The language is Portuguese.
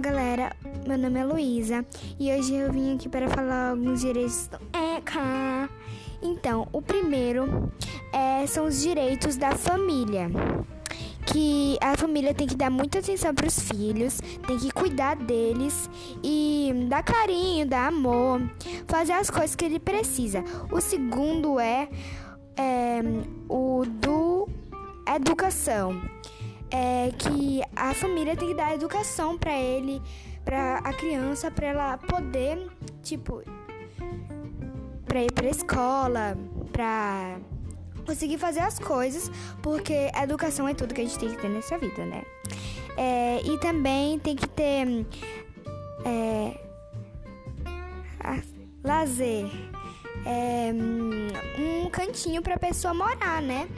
galera, meu nome é Luísa e hoje eu vim aqui para falar alguns direitos do ECA. Então, o primeiro é, são os direitos da família. Que a família tem que dar muita atenção para os filhos, tem que cuidar deles e dar carinho, dar amor, fazer as coisas que ele precisa. O segundo é, é o do educação é que a família tem que dar educação para ele, para a criança, para ela poder, tipo, para ir para escola, para conseguir fazer as coisas, porque a educação é tudo que a gente tem que ter nessa vida, né? É, e também tem que ter é, lazer, é, um cantinho para pessoa morar, né?